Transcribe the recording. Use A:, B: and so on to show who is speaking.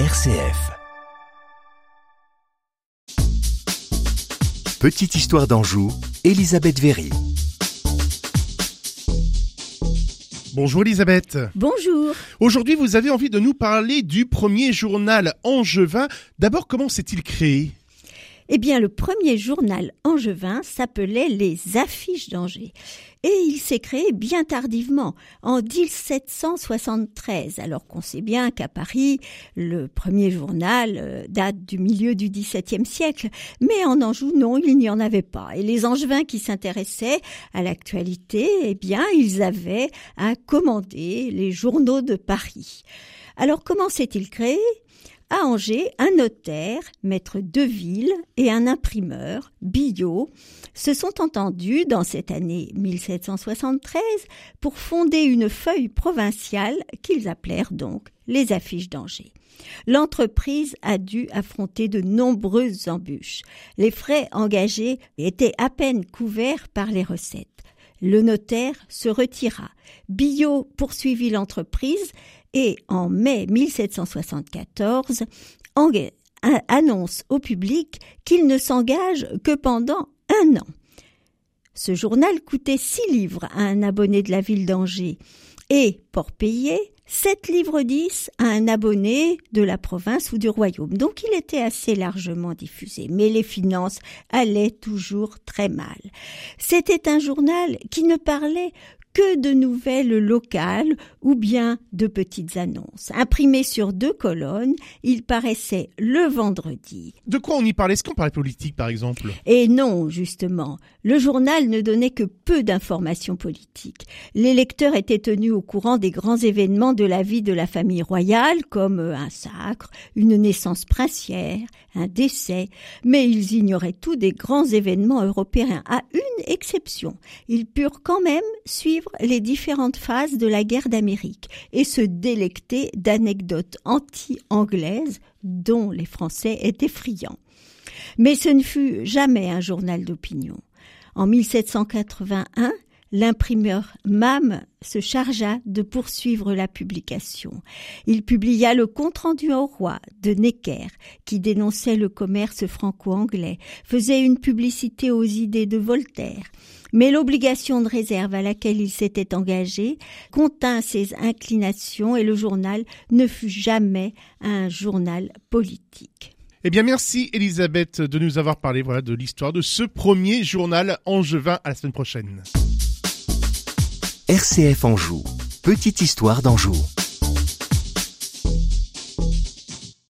A: RCF. Petite histoire d'Anjou, Elisabeth Véry.
B: Bonjour Elisabeth.
C: Bonjour.
B: Aujourd'hui, vous avez envie de nous parler du premier journal angevin. D'abord, comment s'est-il créé?
C: Eh bien, le premier journal angevin s'appelait Les Affiches d'Angers. Et il s'est créé bien tardivement, en 1773, alors qu'on sait bien qu'à Paris, le premier journal euh, date du milieu du XVIIe siècle. Mais en Anjou, non, il n'y en avait pas. Et les Angevins qui s'intéressaient à l'actualité, eh bien, ils avaient à commander les journaux de Paris. Alors, comment s'est-il créé? À Angers, un notaire, maître Deville, et un imprimeur, Billot, se sont entendus dans cette année 1773 pour fonder une feuille provinciale qu'ils appelèrent donc les affiches d'Angers. L'entreprise a dû affronter de nombreuses embûches. Les frais engagés étaient à peine couverts par les recettes. Le notaire se retira. Billot poursuivit l'entreprise et en mai 1774 annonce au public qu'il ne s'engage que pendant un an. Ce journal coûtait six livres à un abonné de la ville d'Angers et, pour payer, 7 livres 10 à un abonné de la province ou du royaume. Donc il était assez largement diffusé, mais les finances allaient toujours très mal. C'était un journal qui ne parlait que de nouvelles locales ou bien de petites annonces. Imprimées sur deux colonnes, il paraissait le vendredi.
B: De quoi on y parlait? Est-ce qu'on parlait politique par exemple?
C: Et non, justement. Le journal ne donnait que peu d'informations politiques. Les lecteurs étaient tenus au courant des grands événements de la vie de la famille royale, comme un sacre, une naissance princière, un décès, mais ils ignoraient tout des grands événements européens, à une exception. Ils purent quand même les différentes phases de la guerre d'Amérique et se délecter d'anecdotes anti-anglaises dont les Français étaient friands. Mais ce ne fut jamais un journal d'opinion. En 1781, l'imprimeur Mam se chargea de poursuivre la publication. Il publia le compte-rendu au roi de Necker, qui dénonçait le commerce franco-anglais, faisait une publicité aux idées de Voltaire. Mais l'obligation de réserve à laquelle il s'était engagé contint ses inclinations et le journal ne fut jamais un journal politique.
B: Eh bien, merci Elisabeth de nous avoir parlé de l'histoire de ce premier journal angevin. À la semaine prochaine.
A: RCF Anjou, petite histoire d'Anjou.